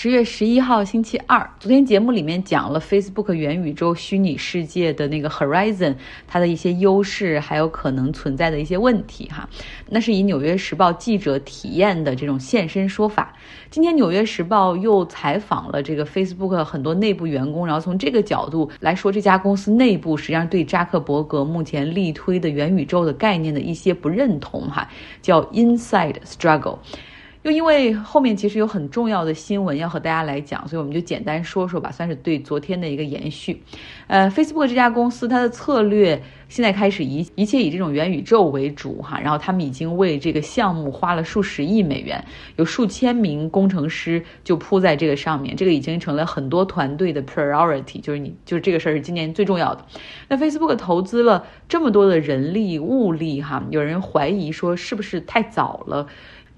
十月十一号星期二，昨天节目里面讲了 Facebook 元宇宙虚拟世界的那个 Horizon，它的一些优势，还有可能存在的一些问题哈。那是以纽约时报记者体验的这种现身说法。今天纽约时报又采访了这个 Facebook 很多内部员工，然后从这个角度来说，这家公司内部实际上对扎克伯格目前力推的元宇宙的概念的一些不认同哈，叫 Inside Struggle。就因为后面其实有很重要的新闻要和大家来讲，所以我们就简单说说吧，算是对昨天的一个延续。呃，Facebook 这家公司它的策略现在开始一一切以这种元宇宙为主哈，然后他们已经为这个项目花了数十亿美元，有数千名工程师就扑在这个上面，这个已经成了很多团队的 priority，就是你就是这个事儿是今年最重要的。那 Facebook 投资了这么多的人力物力哈，有人怀疑说是不是太早了？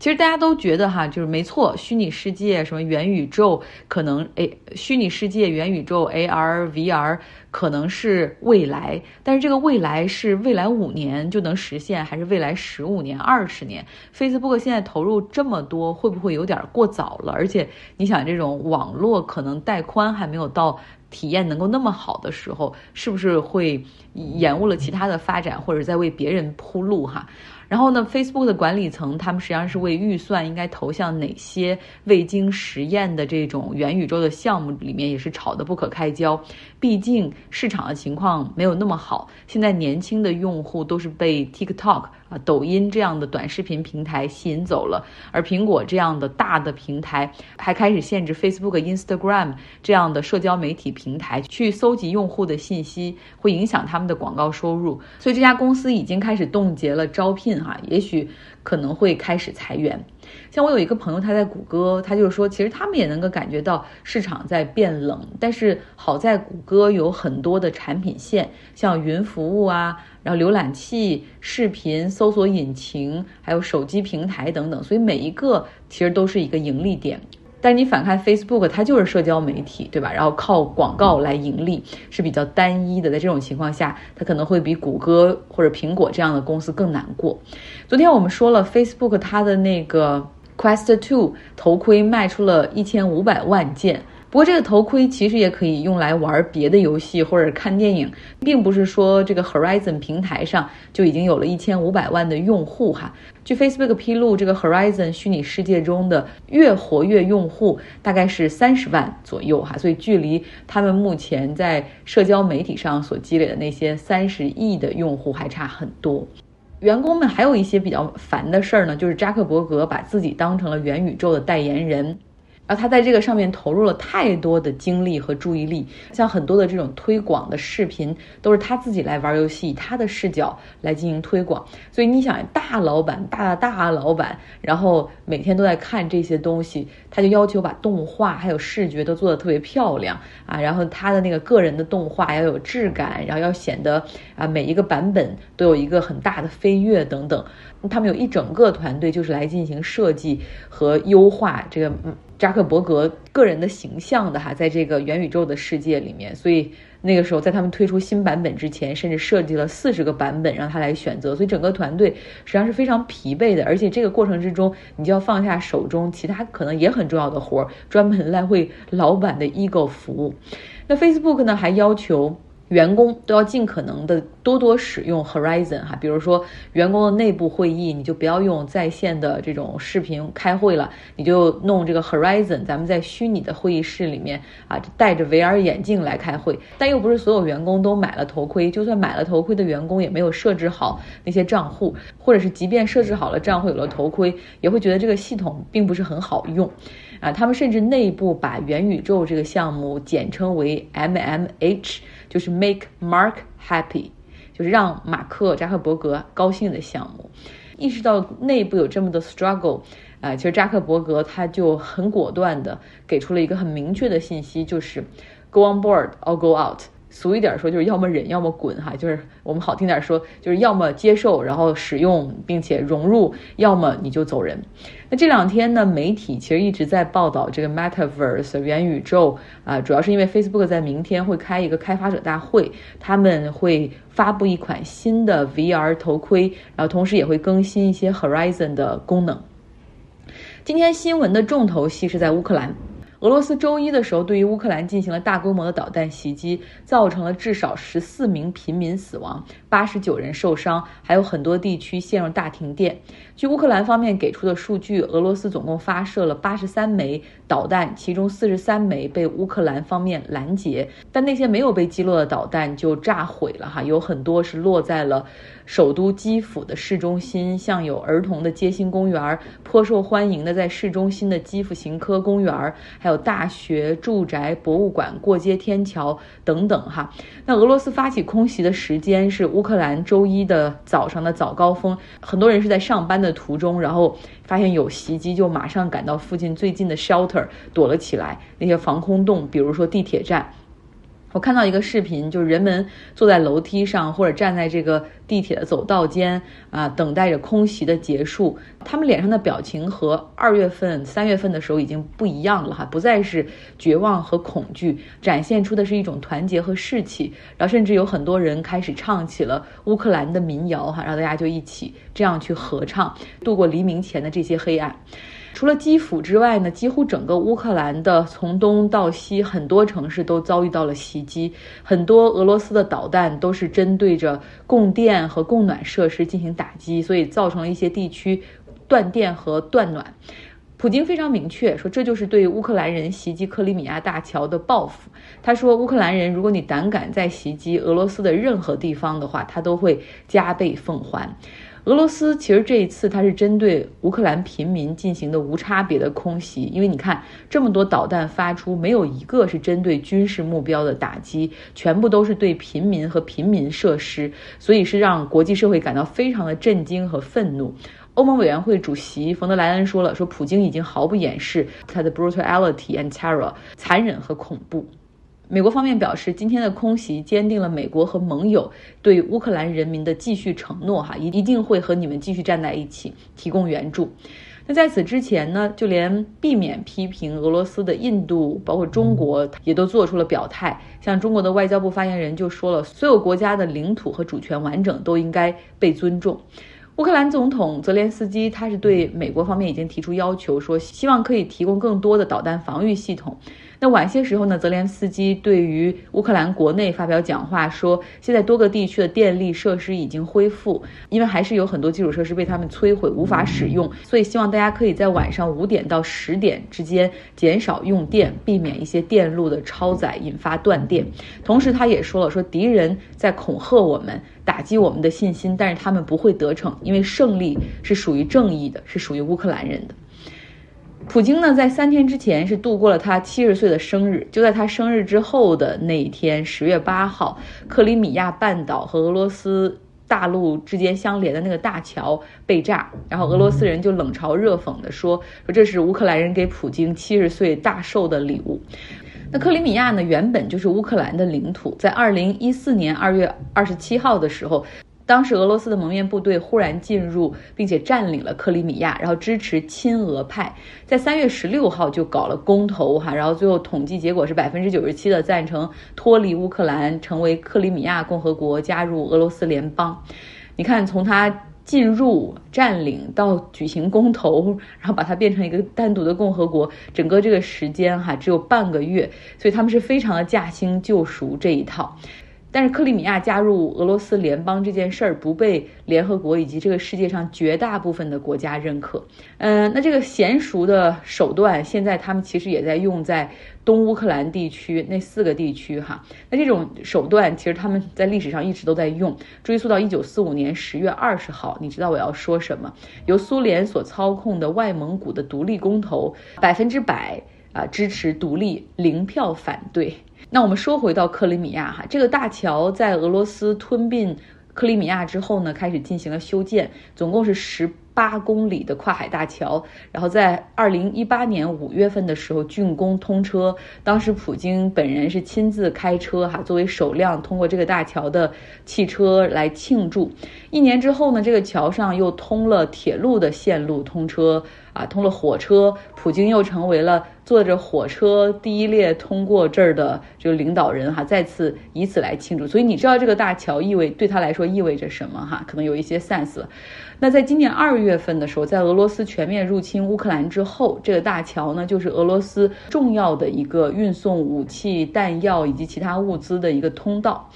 其实大家都觉得哈，就是没错，虚拟世界什么元宇宙可能诶，虚拟世界元宇宙 AR VR 可能是未来，但是这个未来是未来五年就能实现，还是未来十五年、二十年？Facebook 现在投入这么多，会不会有点过早了？而且你想，这种网络可能带宽还没有到体验能够那么好的时候，是不是会延误了其他的发展，或者在为别人铺路哈？然后呢，Facebook 的管理层他们实际上是为预算应该投向哪些未经实验的这种元宇宙的项目里面也是吵得不可开交。毕竟市场的情况没有那么好，现在年轻的用户都是被 TikTok 啊、抖音这样的短视频平台吸引走了，而苹果这样的大的平台还开始限制 Facebook、Instagram 这样的社交媒体平台去搜集用户的信息，会影响他们的广告收入。所以这家公司已经开始冻结了招聘。哈，也许可能会开始裁员。像我有一个朋友，他在谷歌，他就说，其实他们也能够感觉到市场在变冷。但是好在谷歌有很多的产品线，像云服务啊，然后浏览器、视频搜索引擎，还有手机平台等等，所以每一个其实都是一个盈利点。但你反看 Facebook，它就是社交媒体，对吧？然后靠广告来盈利是比较单一的。在这种情况下，它可能会比谷歌或者苹果这样的公司更难过。昨天我们说了，Facebook 它的那个 Quest Two 头盔卖出了一千五百万件。不过这个头盔其实也可以用来玩别的游戏或者看电影，并不是说这个 Horizon 平台上就已经有了一千五百万的用户哈。据 Facebook 披露，这个 Horizon 虚拟世界中的月活跃用户大概是三十万左右哈，所以距离他们目前在社交媒体上所积累的那些三十亿的用户还差很多。员工们还有一些比较烦的事儿呢，就是扎克伯格把自己当成了元宇宙的代言人。然后他在这个上面投入了太多的精力和注意力，像很多的这种推广的视频都是他自己来玩游戏，以他的视角来进行推广。所以你想，大老板、大大老板，然后每天都在看这些东西，他就要求把动画还有视觉都做得特别漂亮啊，然后他的那个个人的动画要有质感，然后要显得啊每一个版本都有一个很大的飞跃等等。他们有一整个团队就是来进行设计和优化这个。扎克伯格个人的形象的哈，在这个元宇宙的世界里面，所以那个时候在他们推出新版本之前，甚至设计了四十个版本让他来选择，所以整个团队实际上是非常疲惫的。而且这个过程之中，你就要放下手中其他可能也很重要的活儿，专门来为老板的 ego 服务。那 Facebook 呢，还要求。员工都要尽可能的多多使用 Horizon 哈，比如说员工的内部会议，你就不要用在线的这种视频开会了，你就弄这个 Horizon，咱们在虚拟的会议室里面啊，戴着 VR 眼镜来开会。但又不是所有员工都买了头盔，就算买了头盔的员工也没有设置好那些账户，或者是即便设置好了账户，有了头盔，也会觉得这个系统并不是很好用。啊，他们甚至内部把元宇宙这个项目简称为 MMH，就是 Make Mark Happy，就是让马克扎克伯格高兴的项目。意识到内部有这么多 struggle，啊，其实扎克伯格他就很果断的给出了一个很明确的信息，就是 Go on board or go out。俗一点说，就是要么忍，要么滚，哈，就是我们好听点说，就是要么接受，然后使用并且融入，要么你就走人。那这两天呢，媒体其实一直在报道这个 Metaverse 元宇宙啊，主要是因为 Facebook 在明天会开一个开发者大会，他们会发布一款新的 VR 头盔，然后同时也会更新一些 Horizon 的功能。今天新闻的重头戏是在乌克兰。俄罗斯周一的时候对于乌克兰进行了大规模的导弹袭击，造成了至少十四名平民死亡，八十九人受伤，还有很多地区陷入大停电。据乌克兰方面给出的数据，俄罗斯总共发射了八十三枚导弹，其中四十三枚被乌克兰方面拦截，但那些没有被击落的导弹就炸毁了哈，有很多是落在了。首都基辅的市中心，像有儿童的街心公园，颇受欢迎的在市中心的基辅行科公园，还有大学、住宅、博物馆、过街天桥等等哈。那俄罗斯发起空袭的时间是乌克兰周一的早上的早高峰，很多人是在上班的途中，然后发现有袭击，就马上赶到附近最近的 shelter 躲了起来。那些防空洞，比如说地铁站。我看到一个视频，就是人们坐在楼梯上，或者站在这个地铁的走道间啊，等待着空袭的结束。他们脸上的表情和二月份、三月份的时候已经不一样了哈，不再是绝望和恐惧，展现出的是一种团结和士气。然后甚至有很多人开始唱起了乌克兰的民谣哈，然后大家就一起这样去合唱，度过黎明前的这些黑暗。除了基辅之外呢，几乎整个乌克兰的从东到西很多城市都遭遇到了袭击，很多俄罗斯的导弹都是针对着供电和供暖设施进行打击，所以造成了一些地区断电和断暖。普京非常明确说，这就是对乌克兰人袭击克里米亚大桥的报复。他说，乌克兰人，如果你胆敢再袭击俄罗斯的任何地方的话，他都会加倍奉还。俄罗斯其实这一次它是针对乌克兰平民进行的无差别的空袭，因为你看这么多导弹发出，没有一个是针对军事目标的打击，全部都是对平民和平民设施，所以是让国际社会感到非常的震惊和愤怒。欧盟委员会主席冯德莱恩说了，说普京已经毫不掩饰他的 brutality and terror，残忍和恐怖。美国方面表示，今天的空袭坚定了美国和盟友对乌克兰人民的继续承诺，哈，一一定会和你们继续站在一起，提供援助。那在此之前呢，就连避免批评俄罗斯的印度，包括中国，也都做出了表态。像中国的外交部发言人就说了，所有国家的领土和主权完整都应该被尊重。乌克兰总统泽连斯基他是对美国方面已经提出要求，说希望可以提供更多的导弹防御系统。那晚些时候呢，泽连斯基对于乌克兰国内发表讲话，说现在多个地区的电力设施已经恢复，因为还是有很多基础设施被他们摧毁无法使用，所以希望大家可以在晚上五点到十点之间减少用电，避免一些电路的超载引发断电。同时，他也说了，说敌人在恐吓我们，打击我们的信心，但是他们不会得逞，因为胜利是属于正义的，是属于乌克兰人的。普京呢，在三天之前是度过了他七十岁的生日。就在他生日之后的那一天，十月八号，克里米亚半岛和俄罗斯大陆之间相连的那个大桥被炸，然后俄罗斯人就冷嘲热讽地说：“说这是乌克兰人给普京七十岁大寿的礼物。”那克里米亚呢，原本就是乌克兰的领土，在二零一四年二月二十七号的时候。当时俄罗斯的蒙面部队忽然进入，并且占领了克里米亚，然后支持亲俄派，在三月十六号就搞了公投哈，然后最后统计结果是百分之九十七的赞成脱离乌克兰，成为克里米亚共和国，加入俄罗斯联邦。你看，从他进入、占领到举行公投，然后把它变成一个单独的共和国，整个这个时间哈只有半个月，所以他们是非常的驾轻就熟这一套。但是克里米亚加入俄罗斯联邦这件事儿不被联合国以及这个世界上绝大部分的国家认可。嗯，那这个娴熟的手段，现在他们其实也在用在东乌克兰地区那四个地区哈。那这种手段其实他们在历史上一直都在用，追溯到一九四五年十月二十号，你知道我要说什么？由苏联所操控的外蒙古的独立公投，百分之百啊支持独立，零票反对。那我们说回到克里米亚哈，这个大桥在俄罗斯吞并克里米亚之后呢，开始进行了修建，总共是十八公里的跨海大桥。然后在二零一八年五月份的时候竣工通车，当时普京本人是亲自开车哈，作为首辆通过这个大桥的汽车来庆祝。一年之后呢，这个桥上又通了铁路的线路通车。啊，通了火车，普京又成为了坐着火车第一列通过这儿的这个领导人哈，再次以此来庆祝。所以你知道这个大桥意味对他来说意味着什么哈？可能有一些 sense。那在今年二月份的时候，在俄罗斯全面入侵乌克兰之后，这个大桥呢，就是俄罗斯重要的一个运送武器、弹药以及其他物资的一个通道。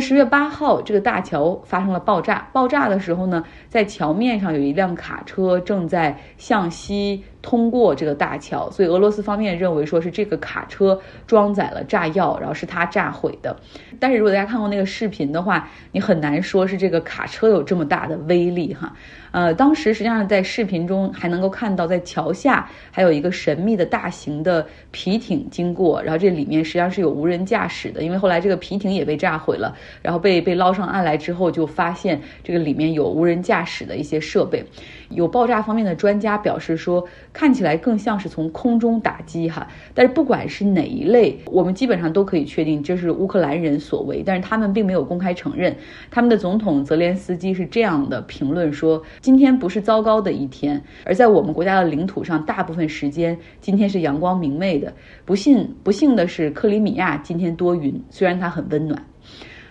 十月八号，这个大桥发生了爆炸。爆炸的时候呢，在桥面上有一辆卡车正在向西通过这个大桥，所以俄罗斯方面认为说是这个卡车装载了炸药，然后是它炸毁的。但是如果大家看过那个视频的话，你很难说是这个卡车有这么大的威力哈。呃，当时实际上在视频中还能够看到，在桥下还有一个神秘的大型的皮艇经过，然后这里面实际上是有无人驾驶的，因为后来这个皮艇也被炸毁了。然后被被捞上岸来之后，就发现这个里面有无人驾驶的一些设备。有爆炸方面的专家表示说，看起来更像是从空中打击哈。但是不管是哪一类，我们基本上都可以确定这是乌克兰人所为。但是他们并没有公开承认。他们的总统泽连斯基是这样的评论说：今天不是糟糕的一天，而在我们国家的领土上，大部分时间今天是阳光明媚的。不幸不幸的是，克里米亚今天多云，虽然它很温暖。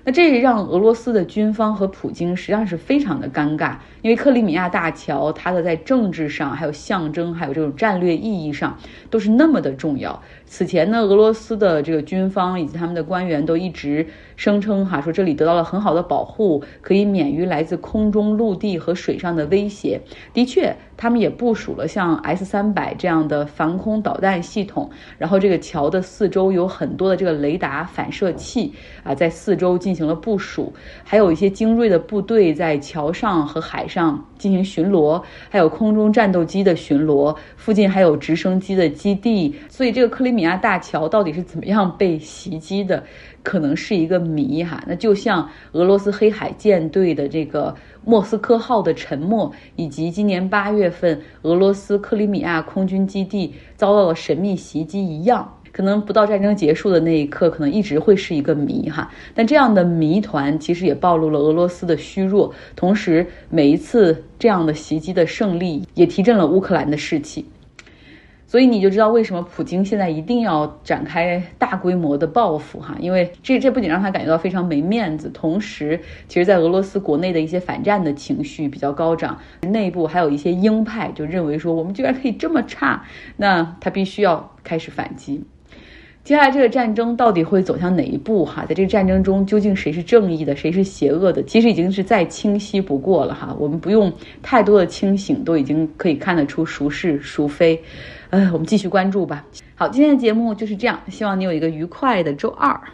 那这让俄罗斯的军方和普京实际上是非常的尴尬，因为克里米亚大桥它的在政治上、还有象征、还有这种战略意义上都是那么的重要。此前呢，俄罗斯的这个军方以及他们的官员都一直声称哈，说这里得到了很好的保护，可以免于来自空中、陆地和水上的威胁。的确。他们也部署了像 S 三百这样的防空导弹系统，然后这个桥的四周有很多的这个雷达反射器啊，在四周进行了部署，还有一些精锐的部队在桥上和海上进行巡逻，还有空中战斗机的巡逻，附近还有直升机的基地。所以这个克里米亚大桥到底是怎么样被袭击的？可能是一个谜哈，那就像俄罗斯黑海舰队的这个莫斯科号的沉没，以及今年八月份俄罗斯克里米亚空军基地遭到了神秘袭击一样，可能不到战争结束的那一刻，可能一直会是一个谜哈。但这样的谜团其实也暴露了俄罗斯的虚弱，同时每一次这样的袭击的胜利也提振了乌克兰的士气。所以你就知道为什么普京现在一定要展开大规模的报复哈，因为这这不仅让他感觉到非常没面子，同时，其实，在俄罗斯国内的一些反战的情绪比较高涨，内部还有一些鹰派就认为说，我们居然可以这么差，那他必须要开始反击。接下来这个战争到底会走向哪一步？哈，在这个战争中，究竟谁是正义的，谁是邪恶的？其实已经是再清晰不过了哈。我们不用太多的清醒，都已经可以看得出孰是孰非。呃，我们继续关注吧。好，今天的节目就是这样，希望你有一个愉快的周二。